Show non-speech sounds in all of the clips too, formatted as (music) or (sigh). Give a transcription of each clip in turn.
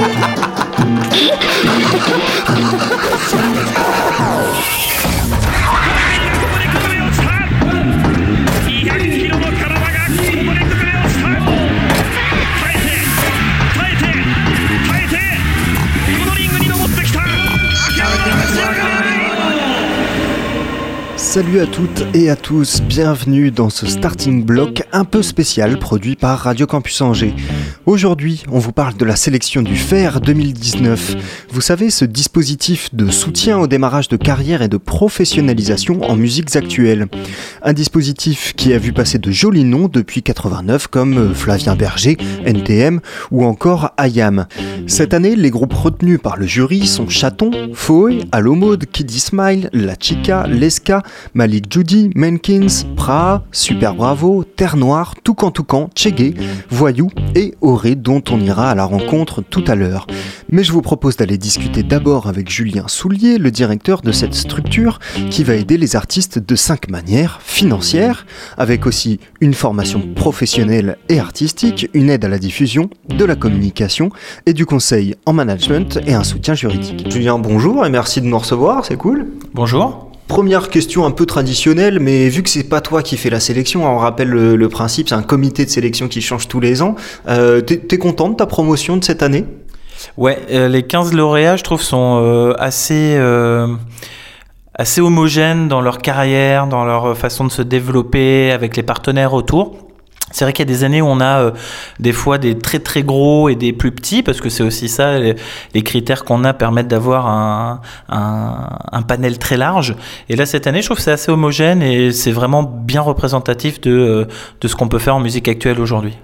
Ha ha ha! Salut à toutes et à tous, bienvenue dans ce starting block un peu spécial produit par Radio Campus Angers. Aujourd'hui, on vous parle de la sélection du FER 2019. Vous savez, ce dispositif de soutien au démarrage de carrière et de professionnalisation en musiques actuelles. Un dispositif qui a vu passer de jolis noms depuis 89 comme euh, Flavien Berger, NTM ou encore Ayam. Cette année, les groupes retenus par le jury sont Chaton, Foe, Alomode, Kiddy Smile, La Chica, Leska, Malik Judy, Menkins, Pra, Super Bravo, Terre Noire, Toucan Toucan, Chegué, Voyou et Auré dont on ira à la rencontre tout à l'heure. Mais je vous propose d'aller discuter d'abord avec Julien Soulier, le directeur de cette structure qui va aider les artistes de cinq manières financières, avec aussi une formation professionnelle et artistique, une aide à la diffusion, de la communication et du conseil en management et un soutien juridique. Julien, bonjour et merci de nous recevoir, c'est cool. Bonjour. Première question un peu traditionnelle, mais vu que c'est pas toi qui fais la sélection, on rappelle le, principe, c'est un comité de sélection qui change tous les ans. Euh, T'es content de ta promotion de cette année? Ouais, euh, les 15 lauréats, je trouve, sont euh, assez, assez homogènes dans leur carrière, dans leur façon de se développer avec les partenaires autour. C'est vrai qu'il y a des années où on a euh, des fois des très très gros et des plus petits, parce que c'est aussi ça, les, critères qu'on a permettent d'avoir un, un, panel très large. Et là, cette année, je trouve que c'est assez homogène et c'est vraiment bien représentatif de, euh, de ce qu'on peut faire en musique actuelle aujourd'hui.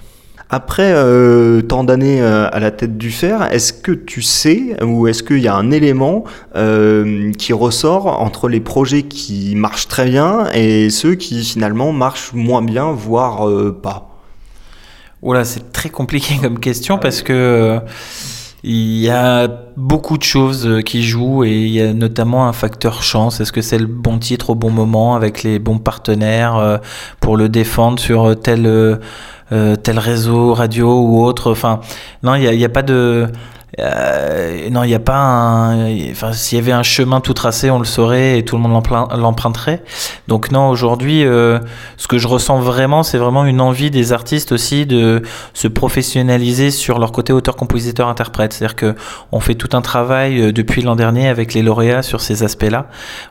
Après euh, tant d'années euh, à la tête du fer, est-ce que tu sais ou est-ce qu'il y a un élément euh, qui ressort entre les projets qui marchent très bien et ceux qui finalement marchent moins bien, voire pas? Voilà, c'est très compliqué comme question parce que il y a beaucoup de choses qui jouent et il y a notamment un facteur chance. Est-ce que c'est le bon titre au bon moment avec les bons partenaires pour le défendre sur tel euh, tel réseau radio ou autre? Enfin, non, il n'y a, pas de euh, non, il n'y a pas un. Enfin, s'il y avait un chemin tout tracé, on le saurait et tout le monde l'emprunterait. Donc non, aujourd'hui, euh, ce que je ressens vraiment, c'est vraiment une envie des artistes aussi de se professionnaliser sur leur côté auteur, compositeur, interprète. C'est-à-dire que on fait tout un travail euh, depuis l'an dernier avec les lauréats sur ces aspects-là.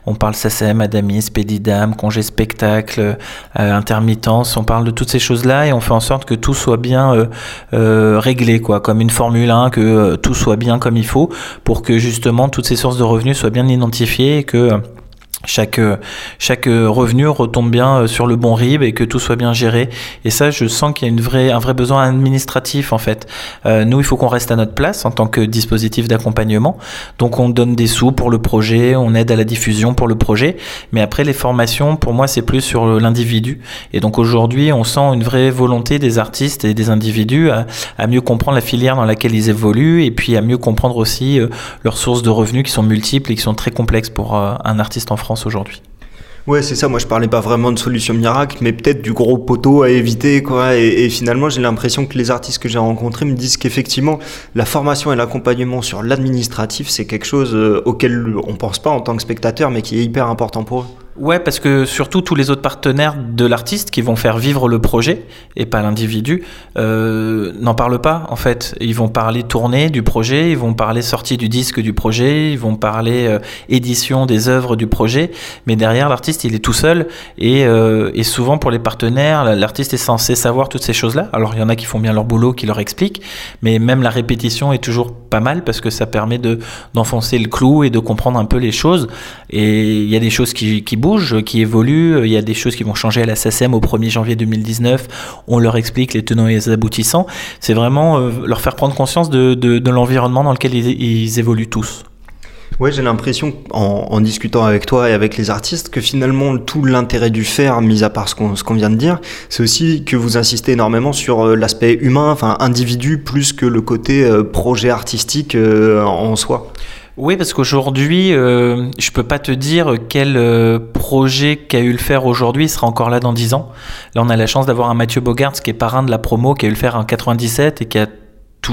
On parle SACEM, Adamis, Pédidam, congé spectacle, intermittence. On parle de toutes ces choses-là et on fait en sorte que tout soit bien réglé, quoi, comme une Formule 1 que tout soit bien comme il faut pour que justement toutes ces sources de revenus soient bien identifiées et que chaque, chaque revenu retombe bien euh, sur le bon RIB et que tout soit bien géré. Et ça, je sens qu'il y a une vraie, un vrai besoin administratif en fait. Euh, nous, il faut qu'on reste à notre place en tant que dispositif d'accompagnement. Donc on donne des sous pour le projet, on aide à la diffusion pour le projet. Mais après, les formations, pour moi, c'est plus sur l'individu. Et donc aujourd'hui, on sent une vraie volonté des artistes et des individus à, mieux comprendre la filière dans laquelle ils évoluent et puis à mieux comprendre aussi euh, leurs sources de revenus qui sont multiples et qui sont très complexes pour un artiste en France aujourd'hui. Ouais, c'est ça. Moi, je parlais pas vraiment de solution miracle, mais peut-être du gros poteau à éviter, quoi. Et, finalement, j'ai l'impression que les artistes que j'ai rencontrés me disent qu'effectivement, la formation et l'accompagnement sur l'administratif, c'est quelque chose euh, auquel on pense pas en tant que spectateur, mais qui est hyper important pour eux. Ouais, parce que surtout tous les autres partenaires de l'artiste qui vont faire vivre le projet et pas l'individu euh, n'en parlent pas en fait. Ils vont parler tournée du projet, ils vont parler sortie du disque du projet, ils vont parler euh, édition des œuvres du projet, mais derrière l'artiste il est tout seul et, euh, et souvent pour les partenaires l'artiste est censé savoir toutes ces choses-là. Alors il y en a qui font bien leur boulot, qui leur expliquent, mais même la répétition est toujours pas mal parce que ça permet de d'enfoncer le clou et de comprendre un peu les choses. Et il y a des choses qui, qui qui évoluent. Il y a des choses qui vont changer à la SACEM au 1er janvier 2019. On leur explique les tenants et les aboutissants. C'est vraiment euh, leur faire prendre conscience de, de, l'environnement dans lequel ils, évoluent tous. Ouais, j'ai l'impression, en, discutant avec toi et avec les artistes, que finalement tout l'intérêt du faire, mis à part ce qu'on qu'on vient de dire, c'est aussi que vous insistez énormément sur euh, l'aspect humain, enfin individu, plus que le côté euh, projet artistique en soi. Oui, parce qu'aujourd'hui, euh, je peux pas te dire quel euh, projet qu'a eu le faire aujourd'hui sera encore là dans 10 ans. Là, on a la chance d'avoir un Mathieu Bogart, qui est parrain de la promo, qui a eu le faire en 97 et qui a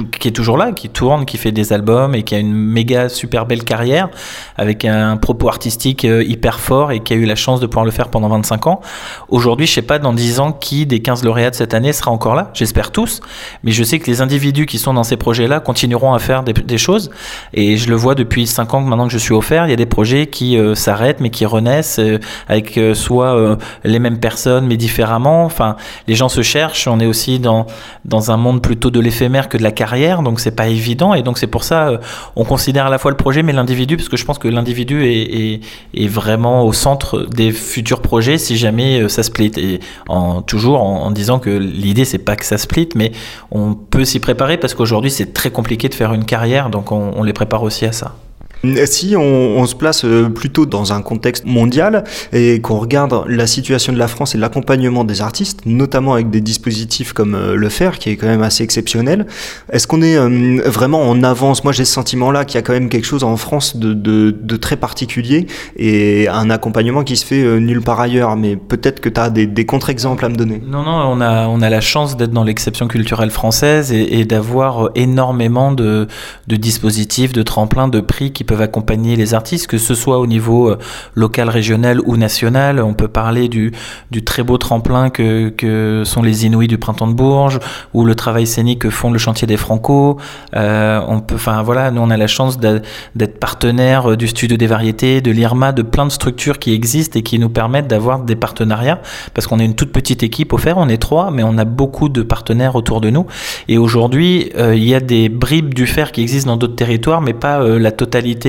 qui est toujours là, qui tourne, qui fait des albums et qui a une méga super belle carrière avec un propos artistique euh, hyper fort et qui a eu la chance de pouvoir le faire pendant 25 ans. Aujourd'hui, je sais pas dans 10 ans qui des 15 lauréats de cette année sera encore là, j'espère tous, mais je sais que les individus qui sont dans ces projets-là continueront à faire des, choses et je le vois depuis 5 ans maintenant que je suis offert, il y a des projets qui euh, s'arrêtent mais qui renaissent euh, avec soit les mêmes personnes mais différemment. Enfin, les gens se cherchent, on est aussi dans, dans un monde plutôt de l'éphémère que de la carrière, donc c'est pas évident. Et donc c'est pour ça, euh, on considère à la fois le projet, mais l'individu, parce que je pense que l'individu est, est, vraiment au centre des futurs projets si jamais euh, ça split. Et en, toujours en, disant que l'idée, c'est pas que ça split, mais on peut s'y préparer parce qu'aujourd'hui, c'est très compliqué de faire une carrière, donc on les prépare aussi à ça. Si on, se place euh, plutôt dans un contexte mondial et qu'on regarde la situation de la France et l'accompagnement des artistes, notamment avec des dispositifs comme euh, le FAIR, qui est quand même assez exceptionnel, est-ce qu'on est euh, vraiment en avance? Moi j'ai ce sentiment-là qu'il y a quand même quelque chose en France de, très particulier et un accompagnement qui se fait nulle part ailleurs, mais peut-être que tu as des, contre-exemples à me donner. Non, non, on a, on a la chance d'être dans l'exception culturelle française et, et d'avoir énormément de, de dispositifs, de tremplins, de prix qui peuvent accompagner les artistes, que ce soit au niveau euh, local, régional ou national. On peut parler du, très beau tremplin que, sont les Inouïs du Printemps de Bourges ou le travail scénique que font le chantier des Franco. Euh, enfin voilà, nous on a la chance d'être partenaire euh, du Studio des Variétés, de l'IRMA, de plein de structures qui existent et qui nous permettent d'avoir des partenariats parce qu'on est une toute petite équipe au faire, on est trois, mais on a beaucoup de partenaires autour de nous. Et aujourd'hui, il y a des bribes du fer qui existent dans d'autres territoires, mais pas la totalité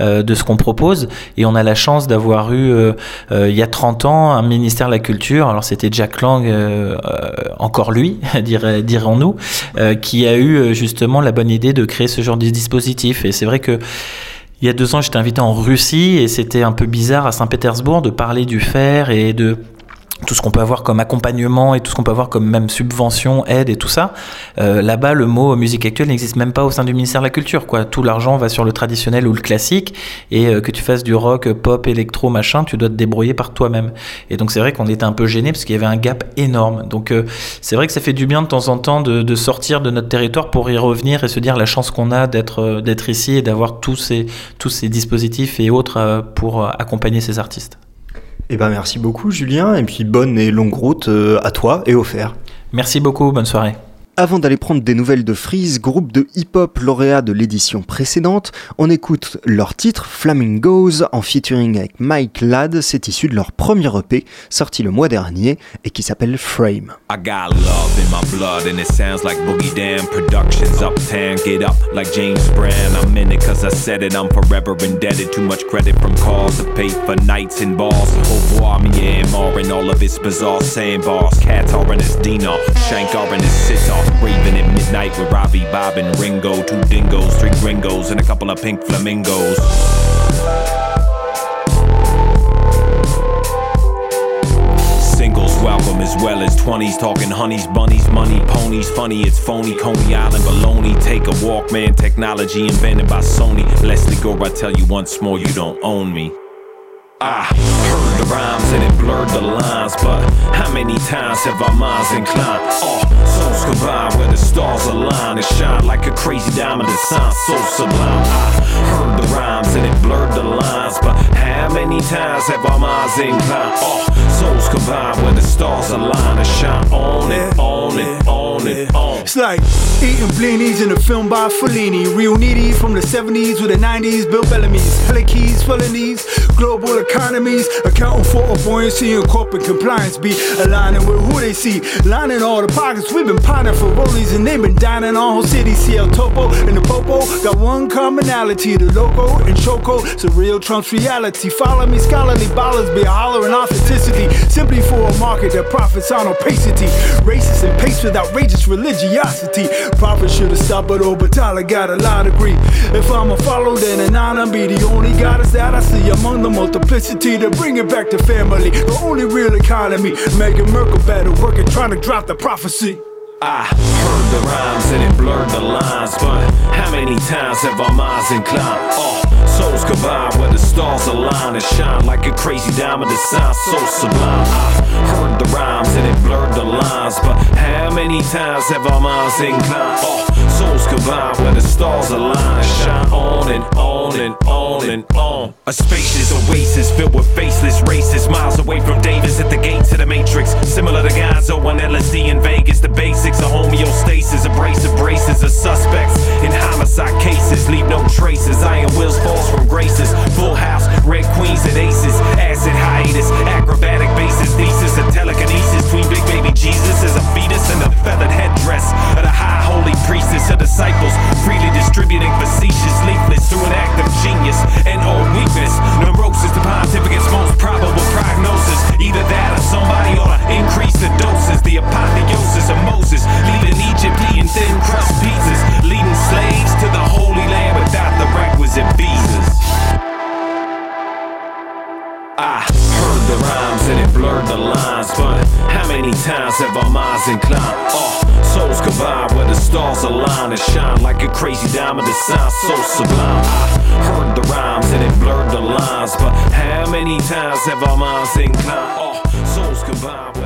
euh, de ce qu'on propose. Et on a la chance d'avoir eu, euh, euh, il y a 30 ans, un ministère de la Culture, alors c'était Jack Lang, encore lui, (laughs) dirons-nous, qui a eu justement la bonne idée de créer ce genre de dispositif. Et c'est vrai que il y a deux ans, j'étais invité en Russie et c'était un peu bizarre à Saint-Pétersbourg de parler du fer et de tout ce qu'on peut avoir comme accompagnement et tout ce qu'on peut avoir comme même subvention, aide et tout ça. Euh, là-bas, le mot musique actuelle n'existe même pas au sein du ministère de la Culture. Quoi. Tout l'argent va sur le traditionnel ou le classique et euh, que tu fasses du rock, pop, électro, machin, tu dois te débrouiller par toi-même. Et donc c'est vrai qu'on était un peu gêné parce qu'il y avait un gap énorme. Donc euh, c'est vrai que ça fait du bien de temps en temps de, de, sortir de notre territoire pour y revenir et se dire la chance qu'on a d'être d'être ici et d'avoir tous ces, tous ces dispositifs et autres pour accompagner ces artistes. Eh ben merci beaucoup Julien, et puis bonne et longue route euh, à toi et au fer. Merci beaucoup, bonne soirée. Avant d'aller prendre des nouvelles de Freeze, groupe de hip-hop lauréat de l'édition précédente, on écoute leur titre Flamingos en featuring avec Mike Ladd. C'est issu de leur premier EP sorti le mois dernier et qui s'appelle Frame. I got love in my blood and it sounds like Boogie Down Productions uptown. Get up like James Brown. I'm in it cause I said it. I'm forever indebted. Too much credit from cars to pay for nights and balls. Au revoir, Myanmar and all of its bizarre sandbars. Qatar and its Dina, Shankar and its sitar. Raving at midnight with Robbie, Bob, and Ringo. Two dingoes, three gringos, and a couple of pink flamingos. Singles welcome as well as 20s. Talking honeys, bunnies, money, ponies. Funny, it's phony. Coney Island baloney. Take a walk, man. Technology invented by Sony. Leslie Gore, I tell you once more, you don't own me. I heard the rhymes and it blurred the lines, but how many times have our minds inclined? Oh, souls crazy diamond that sounds so sublime. I heard the rhymes and it blurred the lines, but how many times have our minds inclined? Oh, souls combine where the stars align and shine on it, on it, on it, on. It's like eating blinis in a film by Fellini, real needy from the 70s with the 90s, Bill Bellamy's, hella keys, felonies, global economies, accounting for a buoyancy and corporate compliance, be aligning with who they see, lining all the pockets. We've been pining for rollies and they've been dining on whole city. Topo and the Popo got one commonality the logo and Choco. It's a real Trump's reality. Follow me, scholarly ballers be hollering authenticity simply for a market that profits on opacity. Racist and pace with outrageous religiosity. Prophet should have stopped, but Tyler got a lot of grief. If I'm a follow, then an honor be the only goddess that I see among the multiplicity to bring it back to family. The only real economy. Meghan Merkel better working, trying to drop the prophecy. I heard the rhymes and it blurred the lines, but how many times have our minds inclined? Oh, souls combine where the stars align and shine like a crazy diamond sounds so sublime. I heard the rhymes and it blurred the lines, but how many times have our minds inclined? Oh, souls combine where the stars align shine on and on and on and on. A spacious oasis filled with faceless racists, miles away from Davis at the gates of the Matrix. Similar to Gonzo on LSD in Vegas, the basics of homeostasis, abrasive braces of suspects in homicide cases. Leave no traces. Iron wheels falls from graces. Full house, red queens and aces. Acid hiatus, acrobatic bases, thesis of telekinesis. Between big baby Jesus as a fetus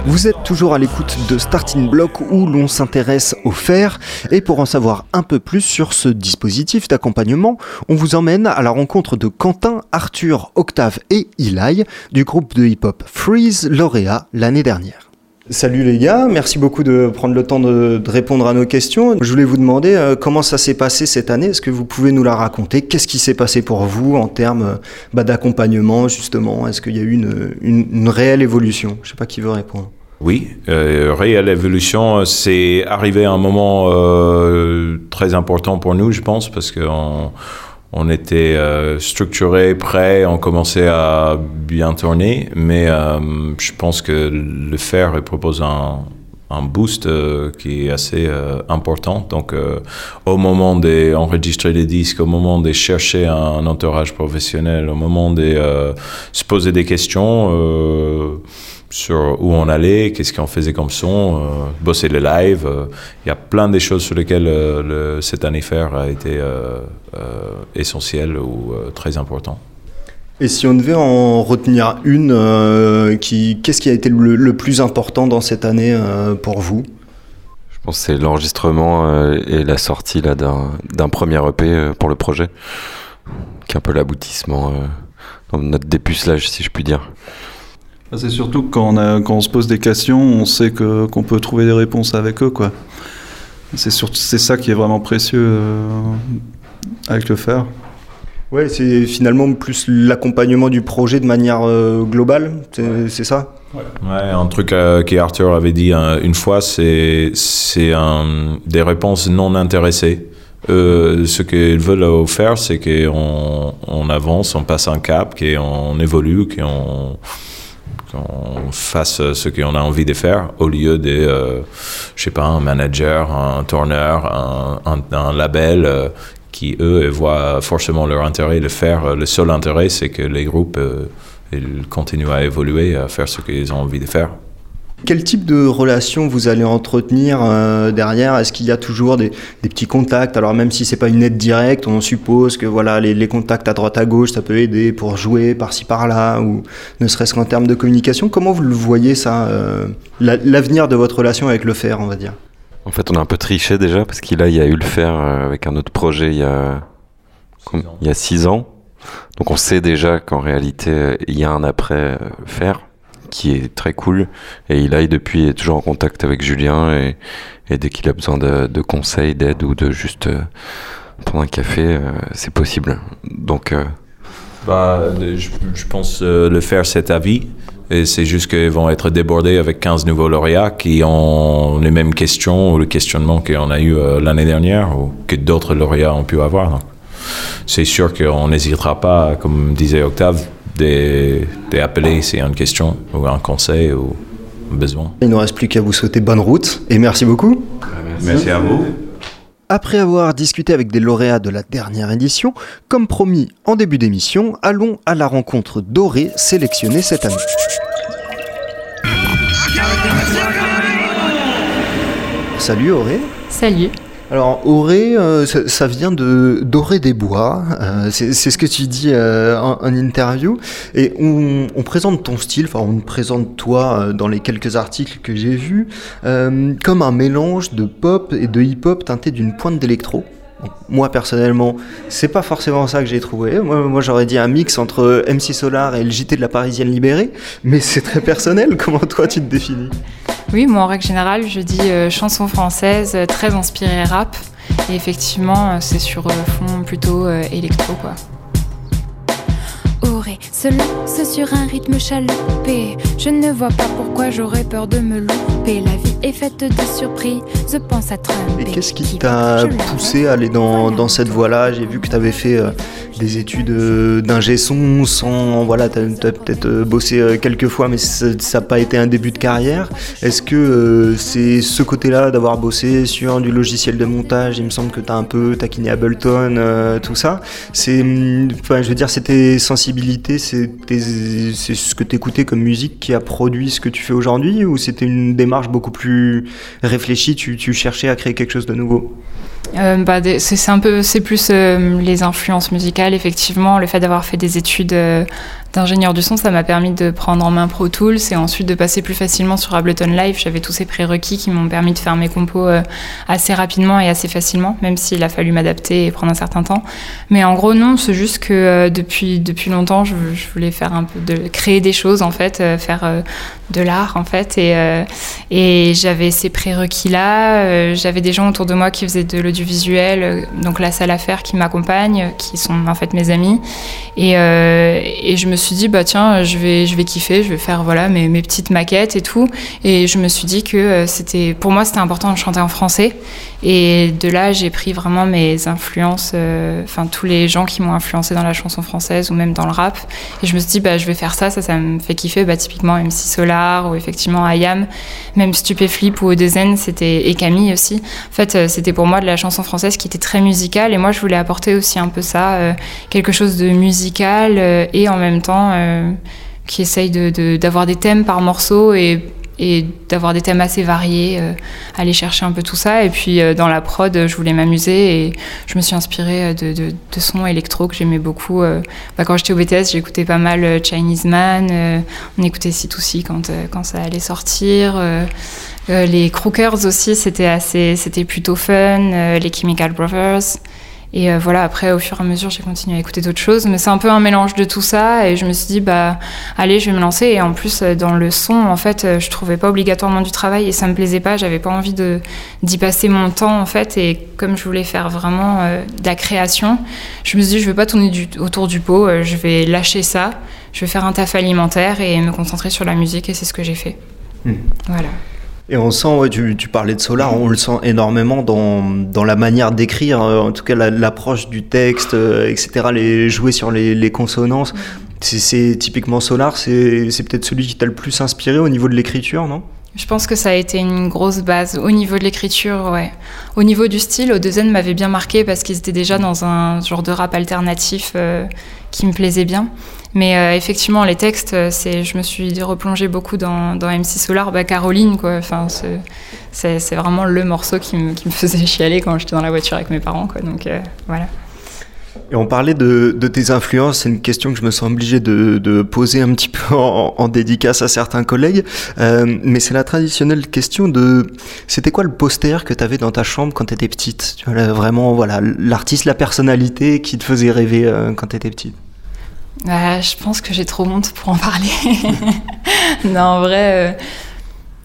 Vous êtes toujours à l'écoute de Starting Block où l'on s'intéresse au fer et pour en savoir un peu plus sur ce dispositif d'accompagnement, on vous emmène à la rencontre de Quentin, Arthur, Octave et Eli du groupe de hip-hop Freeze lauréat l'année dernière. Salut les gars, merci beaucoup de prendre le temps de, répondre à nos questions. Je voulais vous demander euh, comment ça s'est passé cette année? Est-ce que vous pouvez nous la raconter? Qu'est-ce qui s'est passé pour vous en termes euh, bah, d'accompagnement justement? Est-ce qu'il y a eu une, réelle évolution? Je sais pas qui veut répondre. Oui, euh, réelle évolution, c'est arrivé à un moment très important pour nous, je pense, parce qu'on on était euh, structuré, prêt, on commençait à bien tourner, mais euh, je pense que le faire propose un, un boost euh, qui est assez euh, important. Donc, au moment d'enregistrer des disques, au moment de chercher un, entourage professionnel, au moment de se poser des questions sur où on allait, qu'est-ce qu'on faisait comme son, euh, bosser les lives, euh, il y a plein de choses sur lesquelles euh, le, cette année faire a été euh, euh, essentiel ou euh, très important. Et si on devait en retenir une, euh, qui, qu'est-ce qui a été le, le plus important dans cette année euh, pour vous? Je pense que c'est l'enregistrement euh, et la sortie là, d'un, d'un premier EP euh, pour le projet, qui est un peu l'aboutissement euh, dans notre dépucelage, si je puis dire. C'est surtout quand on, a- quand on se pose des questions, on sait que, qu'on peut trouver des réponses avec eux. Quoi. C'est, surtout, c'est ça qui est vraiment précieux euh, avec le faire. Ouais, c'est finalement plus l'accompagnement du projet de manière euh, globale, c'est, c'est ça? Ouais, un truc euh, qu'Arthur avait dit euh, une fois, c'est c'est un- des réponses non intéressées. Euh, ce qu'ils veulent faire, c'est qu'on on avance, on passe un cap, qu'on évolue, qu'on qu'on fasse ce qu'on a envie de faire, au lieu de, euh, je sais pas, un manager, un tourneur, un, un- label euh, qui, eux, voient forcément leur intérêt de faire. Le seul intérêt, c'est que les groupes euh, ils continuent à évoluer, à faire ce qu'ils ont envie de faire. Quel type de relation vous allez entretenir euh, derrière? Est-ce qu'il y a toujours des, des petits contacts? Alors même si c'est pas une aide directe, on suppose que voilà les, les contacts à droite à gauche, ça peut aider pour jouer par-ci par-là, ou ne serait-ce qu'en termes de communication. Comment vous le voyez ça, euh, la- l'avenir de votre relation avec le fer, on va dire? En fait, on a un peu triché déjà, parce qu'il a, il y a eu le faire euh, avec un autre projet il y a, com- il y a six ans. Donc on sait déjà qu'en réalité, il y a un après faire qui est très cool. Et il a depuis est toujours en contact avec Julien et, dès qu'il a besoin de, de conseils, d'aide ou de juste euh, prendre un café, euh, c'est possible. Donc euh, Bah, je, je pense le faire cet avis. Et c'est juste qu'ils vont être débordés avec 15 nouveaux lauréats qui ont les mêmes questions ou le questionnement qu'on a eu l'année dernière ou que d'autres lauréats ont pu avoir. Donc, c'est sûr qu'on n'hésitera pas, comme disait Octave, d'appeler s'il y a une question ou un conseil ou un besoin. Il ne nous reste plus qu'à vous souhaiter bonne route et merci beaucoup. Merci à vous. Après avoir discuté avec des lauréats de la dernière édition, comme promis en début d'émission, allons à la rencontre dorée sélectionnée cette année. salut Auré. Salut. Alors Auré, euh, ça, vient de Doré des Bois, euh, c'est ce que tu dis euh, en, interview, et on, présente ton style, enfin on présente toi dans les quelques articles que j'ai vus, comme un mélange de pop et de hip-hop teinté d'une pointe d'électro. Moi personnellement, c'est pas forcément ça que j'ai trouvé. Moi, moi j'aurais dit un mix entre MC Solar et le JT de la Parisienne libérée, mais c'est très personnel. (laughs) Comment toi tu te définis? Oui, moi en règle générale, je dis euh, chanson française très inspirée rap. Et effectivement, c'est sur euh, fond plutôt euh, électro quoi. Auré se lance sur un rythme chaloupé. Je ne vois pas pourquoi j'aurais peur de me louper. La vie est faite de surprises, je pense à Trump. Et qu'est-ce qui t'a poussé à aller dans, dans cette voie-là? J'ai vu que tu avais fait euh, des études euh, d'ingé son sans. Voilà, tu as, as peut-être euh, bossé euh, quelques fois, mais ça n'a pas été un début de carrière. Est-ce que euh, c'est ce côté-là d'avoir bossé sur du logiciel de montage Il me semble que tu as un peu taquiné Ableton, euh, tout ça. C'est. Enfin, je veux dire, c'était c'est ce que tu écoutais comme musique qui a produit ce que tu fais aujourd'hui ou c'était une démarche beaucoup plus réfléchie, tu, tu, cherchais à créer quelque chose de nouveau? Euh, bah, c'est un peu c'est plus euh, les influences musicales effectivement le fait d'avoir fait des études euh, d'ingénieur du son, ça m'a permis de prendre en main Pro Tools et ensuite de passer plus facilement sur Ableton Live. J'avais tous ces prérequis qui m'ont permis de faire mes compos euh, assez rapidement et assez facilement, même s'il a fallu m'adapter et prendre un certain temps. Mais en gros, non, c'est juste que euh, depuis, depuis longtemps, je, voulais faire un peu de créer des choses en fait, euh, faire de l'art en fait, et, j'avais ces prérequis là. j'avais des gens autour de moi qui faisaient de l'audiovisuel, donc la salle à faire qui m'accompagne, qui sont en fait mes amis, et je me suis dit bah tiens je vais je vais kiffer je vais faire voilà mes, mes petites maquettes et tout. Et je me suis dit que euh, c'était pour moi c'était important de chanter en français et de là j'ai pris vraiment mes influences enfin euh, tous les gens qui m'ont influencé dans la chanson française ou même dans le rap. Et je me suis dit bah je vais faire ça ça ça me fait kiffer. Bah typiquement MC Solar ou effectivement Ayam même Stupéflip ou Odezen c'était et Camille aussi. En fait euh, c'était pour moi de la chanson française qui était très musicale. Et moi je voulais apporter aussi un peu ça euh, quelque chose de musical et en même temps qui essaye d'avoir de, de, des thèmes par morceau et, et d'avoir des thèmes assez variés, euh, aller chercher un peu tout ça. Et puis euh, dans la prod, je voulais m'amuser et je me suis inspirée de, de, sons électro que j'aimais beaucoup. Euh, bah, quand j'étais au BTS, j'écoutais pas mal Chinese Man, euh, on écoutait C2C quand, quand ça allait sortir. les Crookers aussi, c'était c'était plutôt fun. les Chemical Brothers. Et euh, voilà, après, au fur et à mesure, j'ai continué à écouter d'autres choses. Mais c'est un peu un mélange de tout ça. Et je me suis dit, bah, allez, je vais me lancer. Et en plus, euh, dans le son, en fait, euh, je trouvais pas obligatoirement du travail et ça me plaisait pas. J'avais pas envie de, d'y passer mon temps, en fait. Et comme je voulais faire vraiment euh, de la création, je me suis dit, je vais pas tourner du, autour du pot. Euh, je vais lâcher ça. Je vais faire un taf alimentaire et me concentrer sur la musique. Et c'est ce que j'ai fait. Mmh. Voilà. Et on sent, ouais, tu, tu, parlais de Solar, on le sent énormément dans, dans la manière d'écrire, euh, en tout cas l'approche la, du texte, euh, etc., les, jouer sur les, les consonances. C'est typiquement Solar, c'est peut-être celui qui t'a le plus inspiré au niveau de l'écriture, non? Je pense que ça a été une grosse base au niveau de l'écriture, ouais. Au niveau du style, Odezen m'avait bien marqué parce qu'ils étaient déjà dans un genre de rap alternatif euh, qui me plaisait bien. Mais euh, effectivement, les textes, c'est, je me suis replongée beaucoup dans, dans MC Solar, bah, Caroline, quoi. Enfin, c'est, vraiment le morceau qui me, faisait chialer quand j'étais dans la voiture avec mes parents, quoi. Donc euh, voilà. Et on parlait de, tes influences, c'est une question que je me sens obligé de, poser un petit peu en, dédicace à certains collègues, euh, mais c'est la traditionnelle question de c'était quoi le poster que tu avais dans ta chambre quand tu étais petite? Tu vois, Vraiment, voilà, l'artiste, la personnalité qui te faisait rêver euh, quand tu étais petite euh, Je pense que j'ai trop honte pour en parler. (laughs) non, en vrai.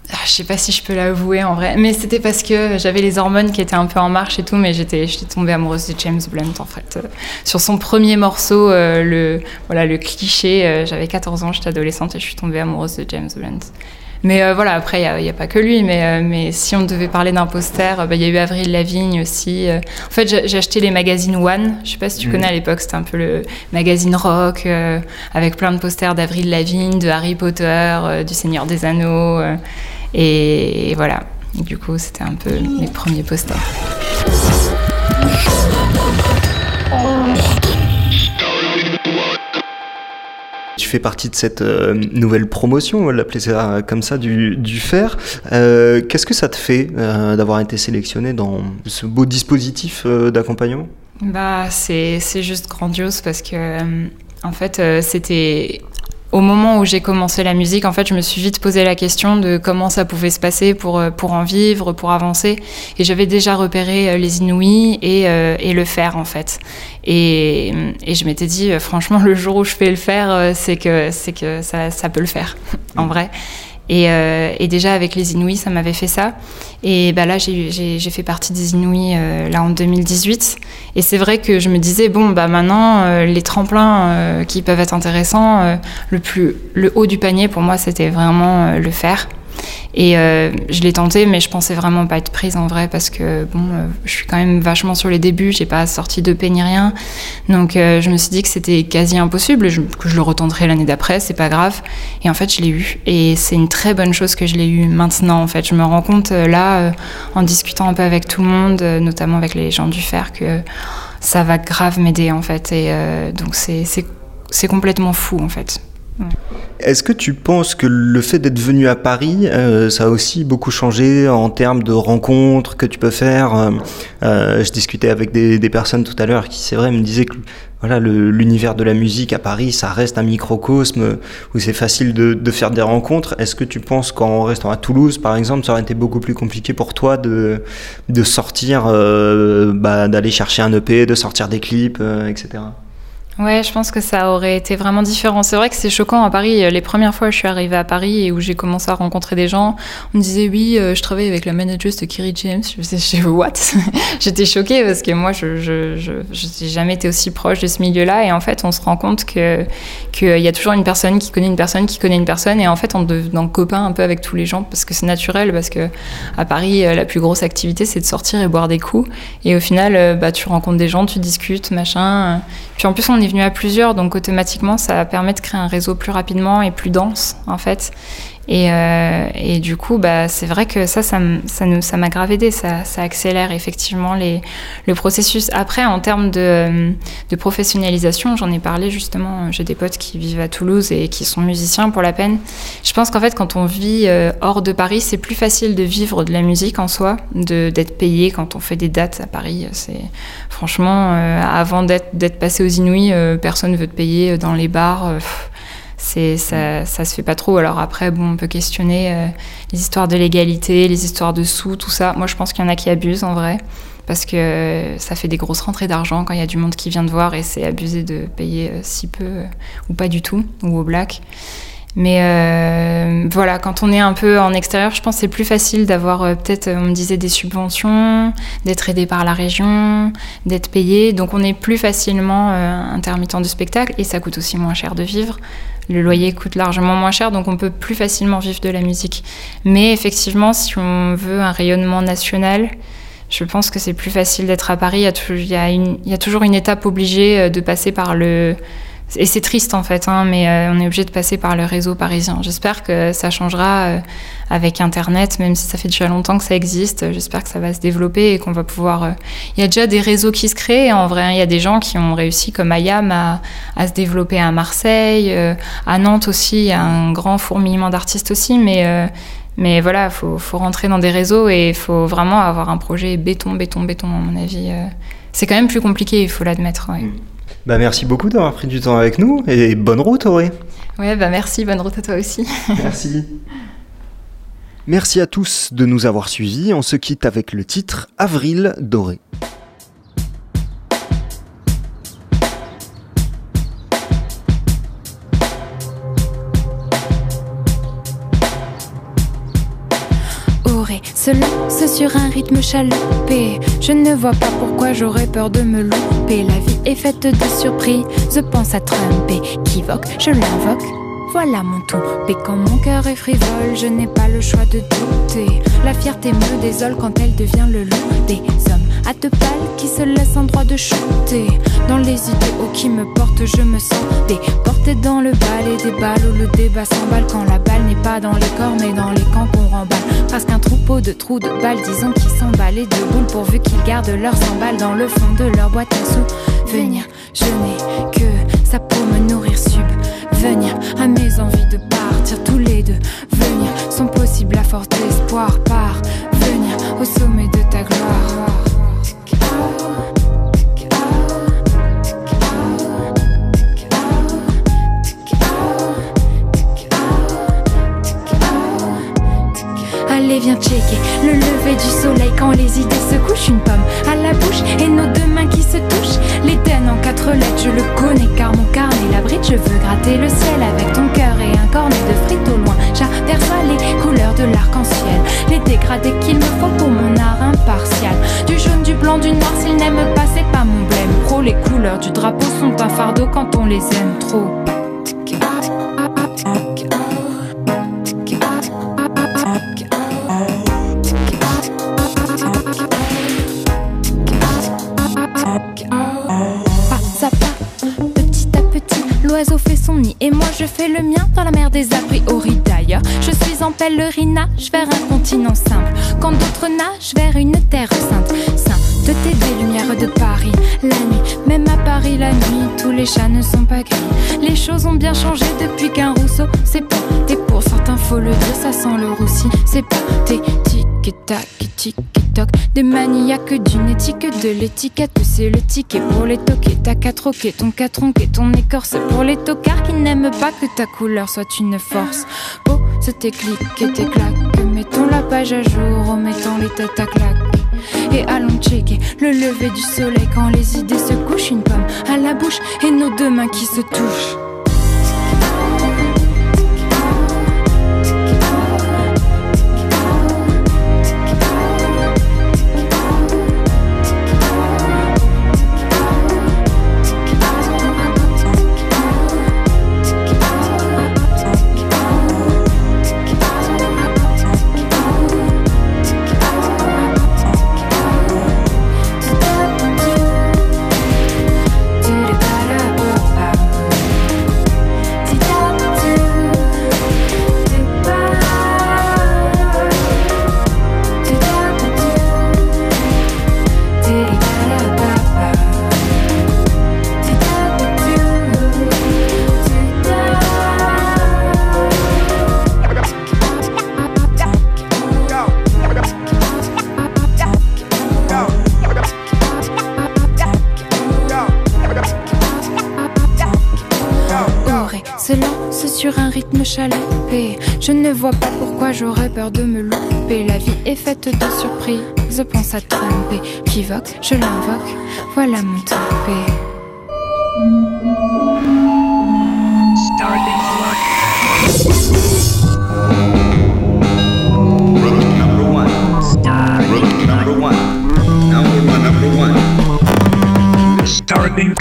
Ah, je sais pas si je peux l'avouer en vrai, mais c'était parce que j'avais les hormones qui étaient un peu en marche et tout, mais j'étais, j'étais tombée amoureuse de James Blunt en fait. Euh, sur son premier morceau, euh, le, voilà, le cliché, euh, j'avais 14 ans, j'étais adolescente et je suis tombée amoureuse de James Blunt. Mais euh, voilà, après, il n'y a, a, pas que lui, mais, euh, mais si on devait parler d'un poster, il bah, y a eu Avril Lavigne aussi. Euh. En fait, j'ai acheté les magazines One, je sais pas si tu mmh. connais à l'époque, c'était un peu le magazine rock, avec plein de posters d'Avril Lavigne, de Harry Potter, du Seigneur des Anneaux. Et, et voilà, et du coup, c'était un peu mes premiers posters. Tu fais partie de cette nouvelle promotion, on va l'appeler ça comme ça, du, du fer. Qu'est-ce que ça te fait d'avoir été sélectionné dans ce beau dispositif d'accompagnement? Bah, c'est juste grandiose parce que, en fait, c'était au moment où j'ai commencé la musique, en fait, je me suis vite posé la question de comment ça pouvait se passer pour, euh, pour en vivre, pour avancer. Et j'avais déjà repéré euh, les Inouïs et, euh, et, le faire, en fait. Et, et je m'étais dit, franchement, (laughs) le jour où je fais le faire, c'est que, que ça, ça peut le faire, (laughs) en vrai. Et, euh, et, déjà avec les Inouïs, ça m'avait fait ça. Et bah là, j'ai fait partie des Inouïs euh, là en 2018. Et c'est vrai que je me disais bon bah maintenant euh, les tremplins euh, qui peuvent être intéressants, le plus le haut du panier pour moi c'était vraiment le faire. Et euh, je l'ai tenté, mais je pensais vraiment pas être prise en vrai parce que bon, euh, je suis quand même vachement sur les débuts, j'ai pas sorti de ni rien. Donc euh, je me suis dit que c'était quasi impossible, que je le retenterai l'année d'après, c'est pas grave. Et en fait, je l'ai eu. Et c'est une très bonne chose que je l'ai eu maintenant. En fait, je me rends compte là, en discutant un peu avec tout le monde, notamment avec les gens du fer, que ça va grave m'aider en fait. Et donc c'est complètement fou en fait. Est-ce que tu penses que le fait d'être venu à Paris, euh, ça a aussi beaucoup changé en termes de rencontres que tu peux faire euh, euh, Je discutais avec des, personnes tout à l'heure qui, c'est vrai, me disaient que voilà, l'univers de la musique à Paris, ça reste un microcosme où c'est facile de, faire des rencontres. Est-ce que tu penses qu'en restant à Toulouse, par exemple, ça aurait été beaucoup plus compliqué pour toi de, de sortir, bah, d'aller chercher un EP, de sortir des clips, etc. Ouais, je pense que ça aurait été vraiment différent. C'est vrai que c'est choquant à Paris. Les premières fois, je suis arrivée à Paris et où j'ai commencé à rencontrer des gens, on me disait oui, euh, je travaille avec la manager de Kiri James. Je me disais (laughs) what? (laughs) J'étais choquée parce que moi, je je, n'ai jamais été aussi proche de ce milieu-là. Et en fait, on se rend compte que qu'il y a toujours une personne qui connaît une personne qui connaît une personne. Et en fait, on devient copain un peu avec tous les gens parce que c'est naturel. Parce que à Paris, euh, la plus grosse activité, c'est de sortir et boire des coups. Et au final, euh, bah, tu rencontres des gens, tu discutes, machin. Puis en plus, on est venu à plusieurs, donc automatiquement, ça permet de créer un réseau plus rapidement et plus dense, en fait. Et, euh, et, du coup, bah, c'est vrai que ça, ça, ça, m'a grave aidé. Ça, ça accélère effectivement les, le processus. Après, en termes de, de professionnalisation, j'en ai parlé justement. J'ai des potes qui vivent à Toulouse et qui sont musiciens pour la peine. Je pense qu'en fait, quand on vit euh, hors de Paris, c'est plus facile de vivre de la musique en soi, d'être payé quand on fait des dates à Paris. C'est franchement, euh, avant d'être passé aux Inouïs, personne ne veut te payer dans les bars ça, ça se fait pas trop. Alors après, bon, on peut questionner euh, les histoires de l'égalité, les histoires de sous, tout ça. Moi, je pense qu'il y en a qui abusent en vrai, parce que ça fait des grosses rentrées d'argent quand il y a du monde qui vient de voir et c'est abusé de payer euh, si peu euh, ou pas du tout ou au black. Mais euh, voilà, quand on est un peu en extérieur, je pense que c'est plus facile d'avoir peut-être, on me disait, des subventions, d'être aidé par la région, d'être payé. Donc on est plus facilement intermittent du spectacle et ça coûte aussi moins cher de vivre le loyer coûte largement moins cher, donc on peut plus facilement vivre de la musique. Mais effectivement, si on veut un rayonnement national, je pense que c'est plus facile d'être à Paris. Il y, a toujours une étape obligée euh, de passer par le, et c'est triste en fait, hein, mais euh, on est obligé de passer par le réseau parisien. J'espère que ça changera euh, avec Internet, même si ça fait déjà longtemps que ça existe. J'espère que ça va se développer et qu'on va pouvoir. Euh, il y a déjà des réseaux qui se créent. En vrai, hein. il y a des gens qui ont réussi, comme Ayam, à, à se développer à Marseille, à Nantes aussi. Il y a un grand fourmillement d'artistes aussi, mais mais voilà, il faut, faut, rentrer dans des réseaux et il faut vraiment avoir un projet béton, béton, béton, à mon avis. C'est quand même plus compliqué, il faut l'admettre. Ouais. Mm. Bah, merci beaucoup d'avoir pris du temps avec nous et bonne route Auré. Ouais, bah merci, bonne route à toi aussi. merci. (laughs) Merci à tous de nous avoir suivis. On se quitte avec le titre Avril doré. se lance sur un rythme chaloupé. Je ne vois pas pourquoi j'aurais peur de me louper. La vie est faite de surprises. Je pense à Trump et voque, je l'invoque. Voilà mon tout. Et quand mon cœur est frivole, je n'ai pas le choix de douter. La fierté me désole quand elle devient le loup des hommes à deux balles qui se laissent en droit de shooter. Dans les idéaux qui me portent, je me sens déporté dans le bal et des balles où le débat s'emballe quand la balle n'est pas dans les corps mais dans les camps qu'on remballe. Presque un troupeau de trous de balles, disons qui s'emballent et de boules pourvu qu'ils gardent leurs balles dans le fond de leur boîte à sous. Venir, je n'ai que ça pour me nourrir sub venir à mes envies de partir tous les deux. Venir sont possibles à force d'espoir. Par venir au sommet de ta gloire. Allez, viens checker le lever du soleil quand les idées se couchent. Une pomme à la bouche et nos deux mains qui se touchent. L'Éden en quatre lettres, je le connais car mon carnet l'abrite. Je veux gratter le ciel avec ton cœur et un cornet de frites au loin. J'aperçois les couleurs de l'arc-en-ciel, les dégradés qu'il me faut pour mon art impartial. Du jaune, du blanc, du noir, s'il n'aime pas, c'est pas mon blême. Pro, les couleurs du drapeau sont un fardeau quand on les aime trop. Pèlerinage vers un continent simple, quand d'autres nagent vers une terre sainte. Sainteté des lumières de Paris, la nuit, même à Paris la nuit, tous les chats ne sont pas gris. Les choses ont bien changé depuis qu'un Rousseau s'est porté pour certains faut le dire, ça sent le roussi. C'est pas tes tic et tac tic et toc, des maniaques d'une éthique, de l'étiquette, c'est le ticket pour les toquer. T'as qu'à troquer ton catron et ton écorce pour les tocards qui n'aiment pas que ta couleur soit une force. Oh, tes clics et tes claques, mettons la page à jour, remettons les têtes à claque. Et allons checker le lever du soleil quand les idées se couchent, une pomme à la bouche et nos deux mains qui se touchent. Je ne vois pas pourquoi j'aurais peur de me louper. La vie est faite de surprises, pense à tromper. Pivoque, je l'invoque, voilà mon topé. number one. Starting